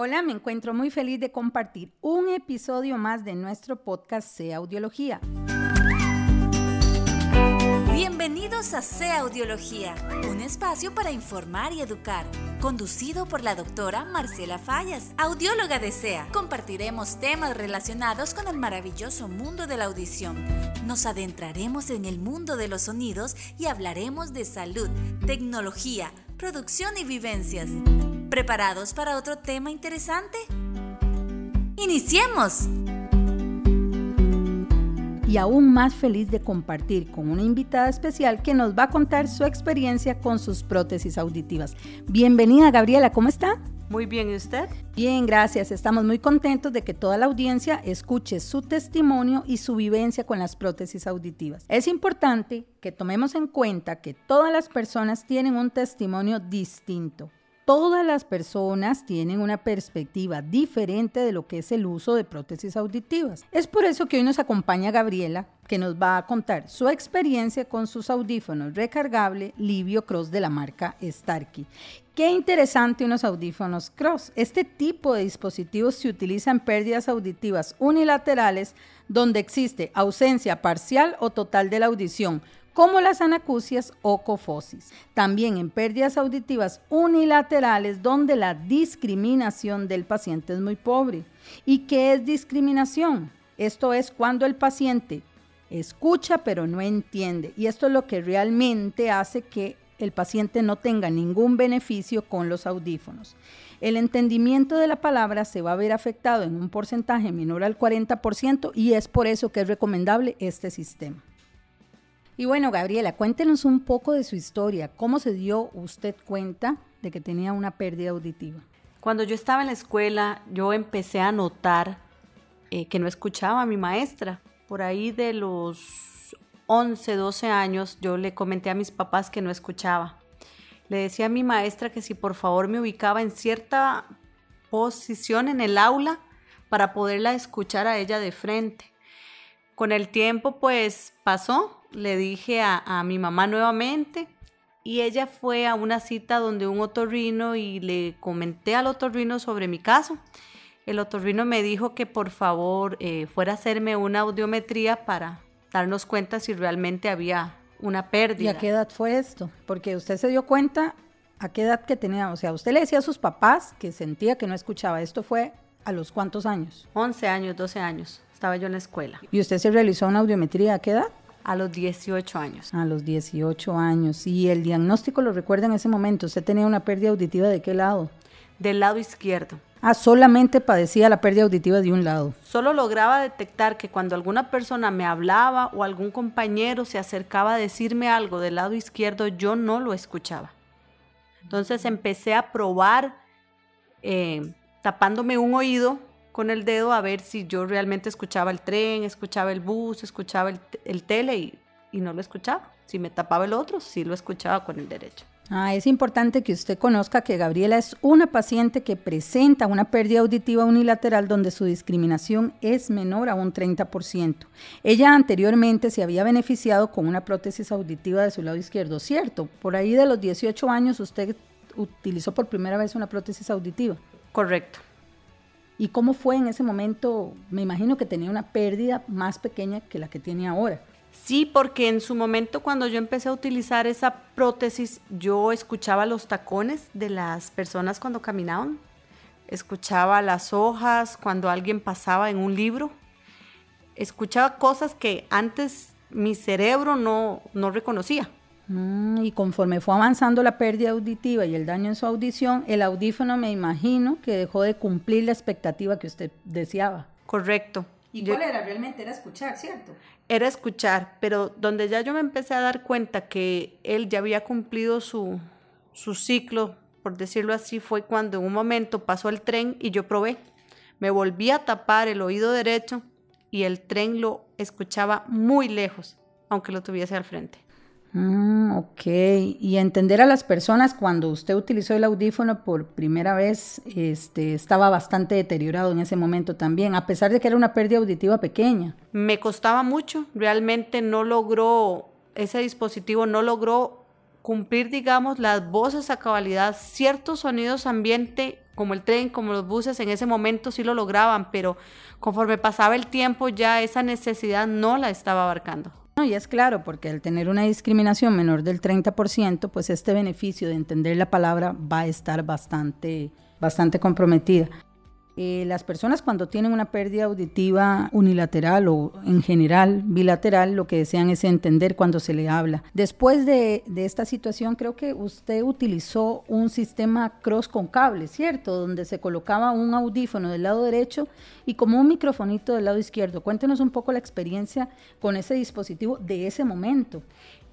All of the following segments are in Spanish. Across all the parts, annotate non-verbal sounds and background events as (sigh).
Hola, me encuentro muy feliz de compartir un episodio más de nuestro podcast Sea Audiología. Bienvenidos a Sea Audiología, un espacio para informar y educar, conducido por la doctora Marcela Fallas, audióloga de SEA. Compartiremos temas relacionados con el maravilloso mundo de la audición. Nos adentraremos en el mundo de los sonidos y hablaremos de salud, tecnología, producción y vivencias. ¿Preparados para otro tema interesante? ¡Iniciemos! Y aún más feliz de compartir con una invitada especial que nos va a contar su experiencia con sus prótesis auditivas. Bienvenida Gabriela, ¿cómo está? Muy bien, ¿y usted? Bien, gracias. Estamos muy contentos de que toda la audiencia escuche su testimonio y su vivencia con las prótesis auditivas. Es importante que tomemos en cuenta que todas las personas tienen un testimonio distinto todas las personas tienen una perspectiva diferente de lo que es el uso de prótesis auditivas. Es por eso que hoy nos acompaña Gabriela, que nos va a contar su experiencia con sus audífonos recargable Livio Cross de la marca Starkey. Qué interesante unos audífonos Cross. Este tipo de dispositivos se utiliza en pérdidas auditivas unilaterales donde existe ausencia parcial o total de la audición como las anacusias o cofosis. También en pérdidas auditivas unilaterales donde la discriminación del paciente es muy pobre. ¿Y qué es discriminación? Esto es cuando el paciente escucha pero no entiende. Y esto es lo que realmente hace que el paciente no tenga ningún beneficio con los audífonos. El entendimiento de la palabra se va a ver afectado en un porcentaje menor al 40% y es por eso que es recomendable este sistema. Y bueno, Gabriela, cuéntenos un poco de su historia. ¿Cómo se dio usted cuenta de que tenía una pérdida auditiva? Cuando yo estaba en la escuela, yo empecé a notar eh, que no escuchaba a mi maestra. Por ahí de los 11, 12 años, yo le comenté a mis papás que no escuchaba. Le decía a mi maestra que si por favor me ubicaba en cierta posición en el aula para poderla escuchar a ella de frente. Con el tiempo, pues pasó, le dije a, mi mamá nuevamente y ella fue a una cita donde un otorrino y le comenté al otorrino sobre mi caso. El otorrino me dijo que por favor eh, fuera a hacerme una audiometría para darnos cuenta si realmente había una pérdida. ¿Y a qué edad fue esto? Porque usted se dio cuenta a qué edad que tenía, o sea, usted le decía a sus papás que sentía que no escuchaba. ¿Esto fue a los cuántos años? 11 años, 12 años. Estaba yo en la escuela. ¿Y usted se realizó una audiometría a qué edad? A los 18 años. A los 18 años. ¿Y el diagnóstico lo recuerda en ese momento? ¿Usted tenía una pérdida auditiva de qué lado? Del lado izquierdo. Ah, solamente padecía la pérdida auditiva de un lado. Solo lograba detectar que cuando alguna persona me hablaba o algún compañero se acercaba a decirme algo del lado izquierdo, yo no lo escuchaba. Entonces empecé a probar eh, tapándome un oído con el dedo a ver si yo realmente escuchaba el tren, escuchaba el bus, escuchaba el, tele y, y, no lo escuchaba. Si me tapaba el otro, sí lo escuchaba con el derecho. Ah, es importante que usted conozca que Gabriela es una paciente que presenta una pérdida auditiva unilateral donde su discriminación es menor a un 30%. Ella anteriormente se había beneficiado con una prótesis auditiva de su lado izquierdo, ¿cierto? Por ahí de los 18 años usted utilizó por primera vez una prótesis auditiva. Correcto. ¿Y cómo fue en ese momento? Me imagino que tenía una pérdida más pequeña que la que tiene ahora. Sí, porque en su momento cuando yo empecé a utilizar esa prótesis, yo escuchaba los tacones de las personas cuando caminaban, escuchaba las hojas cuando alguien pasaba en un libro, escuchaba cosas que antes mi cerebro no, no reconocía. Mm, y conforme fue avanzando la pérdida auditiva y el daño en su audición, el audífono me imagino que dejó de cumplir la expectativa que usted deseaba. Correcto. ¿Y cuál era? Realmente era escuchar, ¿cierto? Era escuchar, pero donde ya yo me empecé a dar cuenta que él ya había cumplido su, su ciclo, por decirlo así, fue cuando en un momento pasó el tren y yo probé. Me volví a tapar el oído derecho y el tren lo escuchaba muy lejos, aunque lo tuviese al frente. Mm, ok, y entender a las personas cuando usted utilizó el audífono por primera vez, este, estaba bastante deteriorado en ese momento también, a pesar de que era una pérdida auditiva pequeña. Me costaba mucho, realmente no logró, ese dispositivo no logró cumplir, digamos, las voces a cabalidad, ciertos sonidos ambiente como el tren, como los buses, en ese momento sí lo lograban, pero conforme pasaba el tiempo ya esa necesidad no la estaba abarcando. No, y es claro, porque al tener una discriminación menor del 30%, pues este beneficio de entender la palabra va a estar bastante, bastante comprometida. Eh, las personas cuando tienen una pérdida auditiva unilateral o en general bilateral, lo que desean es entender cuando se le habla. Después de, de esta situación, creo que usted utilizó un sistema cross con cable, ¿cierto? Donde se colocaba un audífono del lado derecho y como un microfonito del lado izquierdo. Cuéntenos un poco la experiencia con ese dispositivo de ese momento.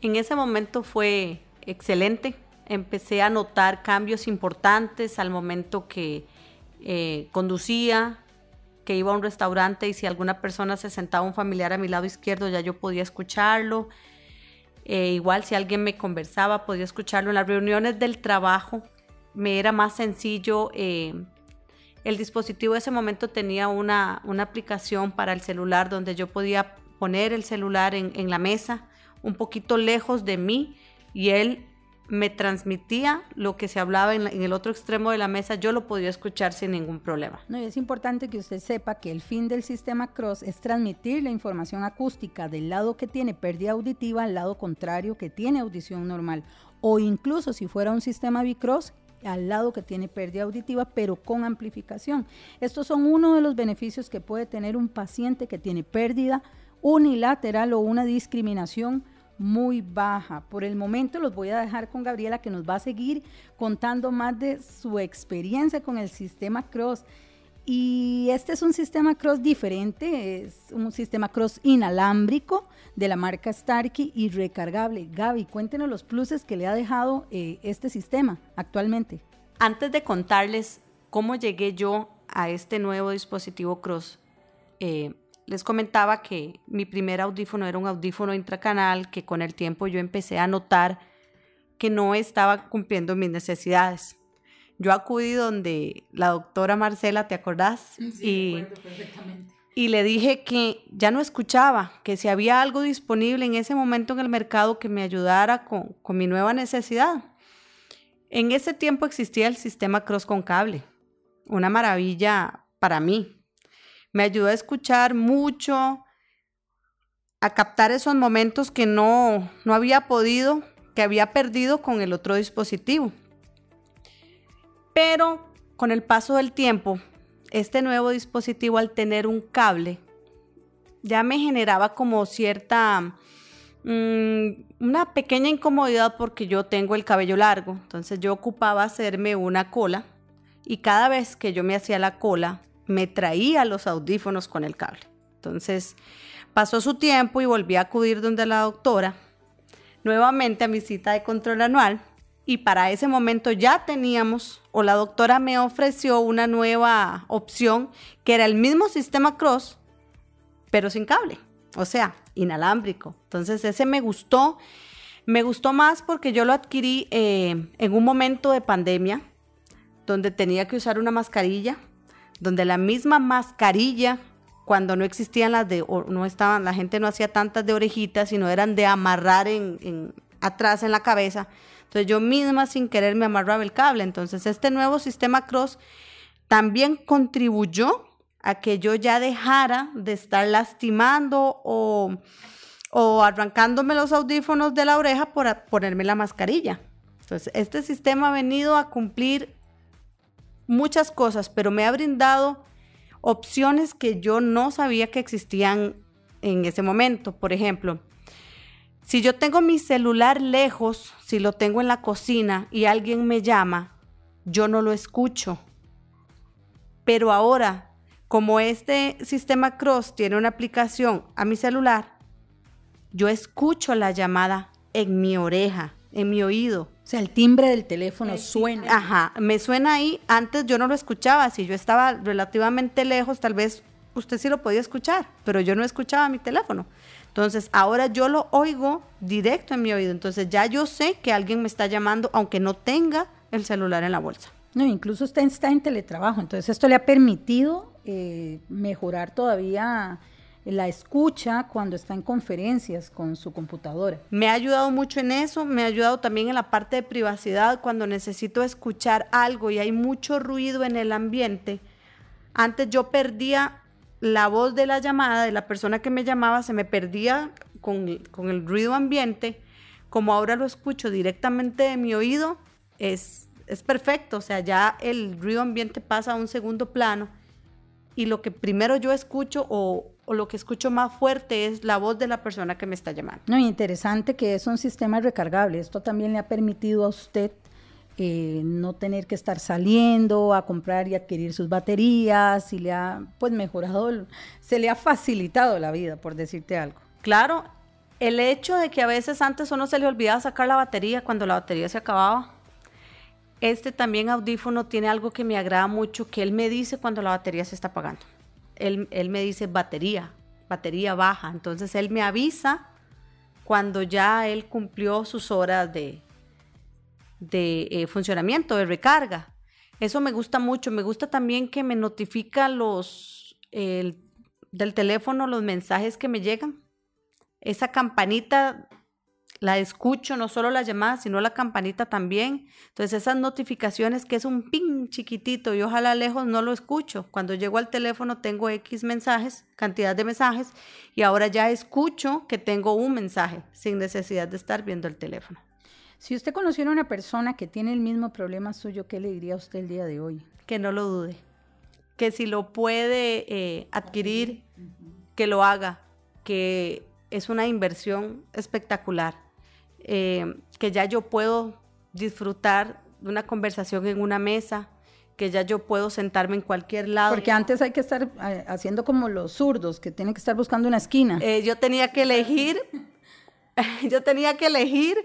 En ese momento fue excelente. Empecé a notar cambios importantes al momento que eh, conducía, que iba a un restaurante y si alguna persona se sentaba un familiar a mi lado izquierdo ya yo podía escucharlo. Eh, igual si alguien me conversaba podía escucharlo. En las reuniones del trabajo me era más sencillo. Eh, el dispositivo de ese momento tenía una, una, aplicación para el celular donde yo podía poner el celular en, en la mesa un poquito lejos de mí y él me transmitía lo que se hablaba en, el otro extremo de la mesa, yo lo podía escuchar sin ningún problema. No, y es importante que usted sepa que el fin del sistema Cross es transmitir la información acústica del lado que tiene pérdida auditiva al lado contrario que tiene audición normal, o incluso si fuera un sistema Bicross, al lado que tiene pérdida auditiva, pero con amplificación. Estos son uno de los beneficios que puede tener un paciente que tiene pérdida unilateral o una discriminación muy baja. Por el momento los voy a dejar con Gabriela que nos va a seguir contando más de su experiencia con el sistema Cross. Y este es un sistema Cross diferente, es un sistema Cross inalámbrico de la marca Starkey y recargable. Gaby, cuéntenos los pluses que le ha dejado eh, este sistema actualmente. Antes de contarles cómo llegué yo a este nuevo dispositivo Cross, eh, les comentaba que mi primer audífono era un audífono intracanal que con el tiempo yo empecé a notar que no estaba cumpliendo mis necesidades. Yo acudí donde la doctora Marcela, ¿te acordás? Sí, y, perfectamente. y le dije que ya no escuchaba, que si había algo disponible en ese momento en el mercado que me ayudara con, con mi nueva necesidad. En ese tiempo existía el sistema Cross con cable, una maravilla para mí, me ayudó a escuchar mucho, a captar esos momentos que no, no había podido, que había perdido con el otro dispositivo. Pero con el paso del tiempo, este nuevo dispositivo al tener un cable, ya me generaba como cierta, mm, una pequeña incomodidad porque yo tengo el cabello largo. Entonces yo ocupaba hacerme una cola y cada vez que yo me hacía la cola, me traía los audífonos con el cable. Entonces pasó su tiempo y volví a acudir donde la doctora, nuevamente a mi cita de control anual. Y para ese momento ya teníamos, o la doctora me ofreció una nueva opción, que era el mismo sistema Cross, pero sin cable, o sea, inalámbrico. Entonces ese me gustó, me gustó más porque yo lo adquirí eh, en un momento de pandemia, donde tenía que usar una mascarilla donde la misma mascarilla, cuando no existían las de, no estaban, la gente no hacía tantas de orejitas, sino eran de amarrar en, atrás en la cabeza. Entonces yo misma sin querer me amarraba el cable. Entonces este nuevo sistema Cross también contribuyó a que yo ya dejara de estar lastimando o, o arrancándome los audífonos de la oreja por ponerme la mascarilla. Entonces este sistema ha venido a cumplir muchas cosas, pero me ha brindado opciones que yo no sabía que existían en ese momento. Por ejemplo, si yo tengo mi celular lejos, si lo tengo en la cocina y alguien me llama, yo no lo escucho. Pero ahora, como este sistema Cross tiene una aplicación a mi celular, yo escucho la llamada en mi oreja, en mi oído. O sea, el timbre del teléfono suena. Ajá, me suena ahí. Antes yo no lo escuchaba. Si yo estaba relativamente lejos, tal vez usted sí lo podía escuchar, pero yo no escuchaba mi teléfono. Entonces, ahora yo lo oigo directo en mi oído. Entonces, ya yo sé que alguien me está llamando, aunque no tenga el celular en la bolsa. No, incluso usted está en teletrabajo. Entonces, esto le ha permitido eh, mejorar todavía la escucha cuando está en conferencias con su computadora. Me ha ayudado mucho en eso, me ha ayudado también en la parte de privacidad cuando necesito escuchar algo y hay mucho ruido en el ambiente. Antes yo perdía la voz de la llamada, de la persona que me llamaba, se me perdía con, con el ruido ambiente. Como ahora lo escucho directamente de mi oído, es, es perfecto, o sea, ya el ruido ambiente pasa a un segundo plano y lo que primero yo escucho o, o lo que escucho más fuerte es la voz de la persona que me está llamando. No, interesante que es un sistema recargable. Esto también le ha permitido a usted eh, no tener que estar saliendo a comprar y adquirir sus baterías y le ha pues mejorado, se le ha facilitado la vida, por decirte algo. Claro, el hecho de que a veces antes uno se le olvidaba sacar la batería cuando la batería se acababa. Este también audífono tiene algo que me agrada mucho, que él me dice cuando la batería se está apagando él, me dice batería, batería baja. Entonces él me avisa cuando ya él cumplió sus horas de, de eh, funcionamiento, de recarga. Eso me gusta mucho. Me gusta también que me notifica los del teléfono los mensajes que me llegan. Esa campanita la escucho, no solo la llamada, sino la campanita también. Entonces esas notificaciones que es un ping chiquitito y ojalá lejos no lo escucho. Cuando llego al teléfono tengo X mensajes, cantidad de mensajes, y ahora ya escucho que tengo un mensaje sin necesidad de estar viendo el teléfono. Si usted conociera a una persona que tiene el mismo problema suyo, ¿qué le diría a usted el día de hoy? Que no lo dude, que si lo puede eh, adquirir, que lo haga, que es una inversión espectacular eh, que ya yo puedo disfrutar de una conversación en una mesa, que ya yo puedo sentarme en cualquier lado. Porque antes hay que estar eh, haciendo como los zurdos, que tienen que estar buscando una esquina. Eh, yo tenía que elegir, (laughs) yo tenía que elegir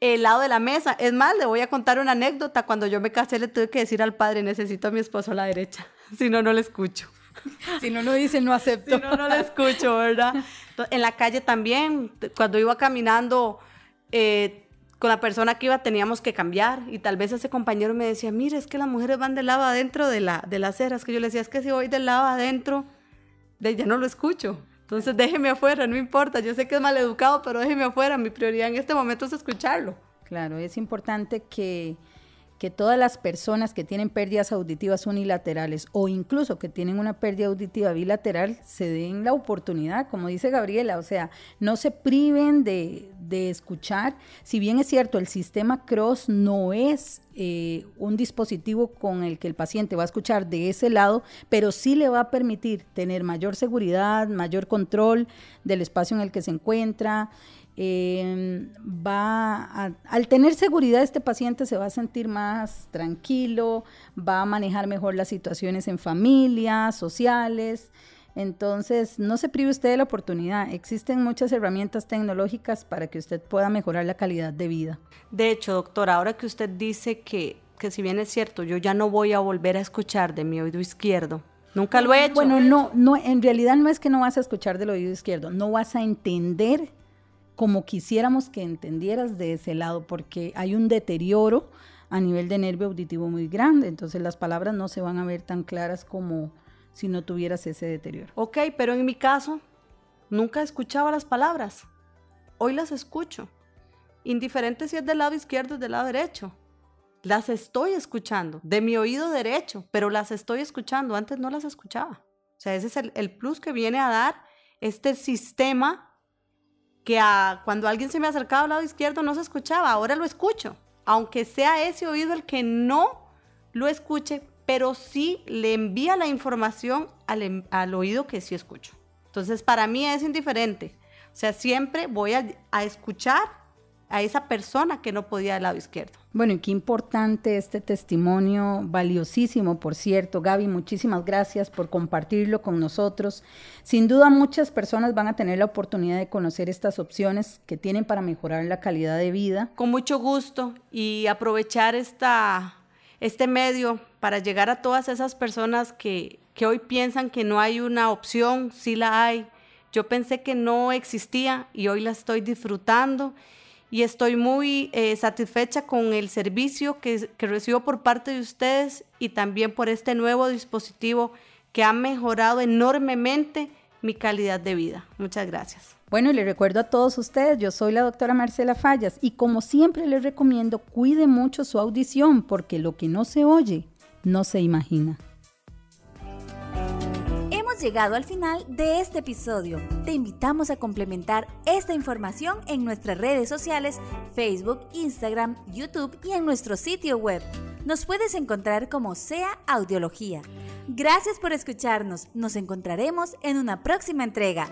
el lado de la mesa. Es más, le voy a contar una anécdota. Cuando yo me casé le tuve que decir al padre, necesito a mi esposo a la derecha, (laughs) si no, no le escucho. (laughs) si no, no dice, no acepto. si no, no le escucho, ¿verdad? En la calle también, cuando iba caminando eh, con la persona que iba teníamos que cambiar y tal vez ese compañero me decía, mire, es que las mujeres van del lado adentro de la, de las ceras, que yo le decía, es que si voy del lado adentro, de ya no lo escucho. Entonces déjeme afuera, no importa, yo sé que es mal educado, pero déjeme afuera, mi prioridad en este momento es escucharlo. Claro, es importante que que todas las personas que tienen pérdidas auditivas unilaterales o incluso que tienen una pérdida auditiva bilateral se den la oportunidad, como dice Gabriela, o sea, no se priven de, escuchar. Si bien es cierto, el sistema Cross no es eh, un dispositivo con el que el paciente va a escuchar de ese lado, pero sí le va a permitir tener mayor seguridad, mayor control del espacio en el que se encuentra. Em, va al tener seguridad este paciente se va a sentir más tranquilo, va a manejar mejor las situaciones en familia, sociales. Entonces, no se prive usted de la oportunidad. Existen muchas herramientas tecnológicas para que usted pueda mejorar la calidad de vida. De hecho, doctora, ahora que usted dice que, que si bien es cierto, yo ya no voy a volver a escuchar de mi oído izquierdo, Nunca lo he hecho. Bueno, no, no, en realidad no es que no vas a escuchar del oído izquierdo, no vas a entender como quisiéramos que entendieras de ese lado, porque hay un deterioro a nivel de nervio auditivo muy grande, entonces las palabras no se van a ver tan claras como si no tuvieras ese deterioro. Ok, pero en mi caso, nunca escuchaba las palabras, hoy las escucho, indiferente si es del lado izquierdo o del lado derecho. Las estoy escuchando, de mi oído derecho, pero las estoy escuchando, antes no las escuchaba. O sea, ese es el, el plus que viene a dar este sistema que cuando alguien se me acercaba al lado izquierdo no se escuchaba, ahora lo escucho, aunque sea ese oído el que no lo escuche, pero sí le envía la información al, al oído que sí escucho. Entonces, para mí es indiferente. O sea, siempre voy a, a escuchar a esa persona que no podía del lado izquierdo. Bueno, y qué importante este testimonio, valiosísimo, por cierto. Gaby, muchísimas gracias por compartirlo con nosotros. Sin duda muchas personas van a tener la oportunidad de conocer estas opciones que tienen para mejorar la calidad de vida. Con mucho gusto y aprovechar esta, este medio para llegar a todas esas personas que, que hoy piensan que no hay una opción, sí la hay. Yo pensé que no existía y hoy la estoy disfrutando y estoy muy eh, satisfecha con el servicio que, que recibo por parte de ustedes y también por este nuevo dispositivo que ha mejorado enormemente mi calidad de vida. Muchas gracias. Bueno, y les recuerdo a todos ustedes, yo soy la doctora Marcela Fallas y como siempre les recomiendo, cuide mucho su audición porque lo que no se oye, no se imagina. Llegado al final de este episodio. Te invitamos a complementar esta información en nuestras redes sociales, Facebook, Instagram, YouTube y en nuestro sitio web. Nos puedes encontrar como sea Audiología. Gracias por escucharnos. Nos encontraremos en una próxima entrega.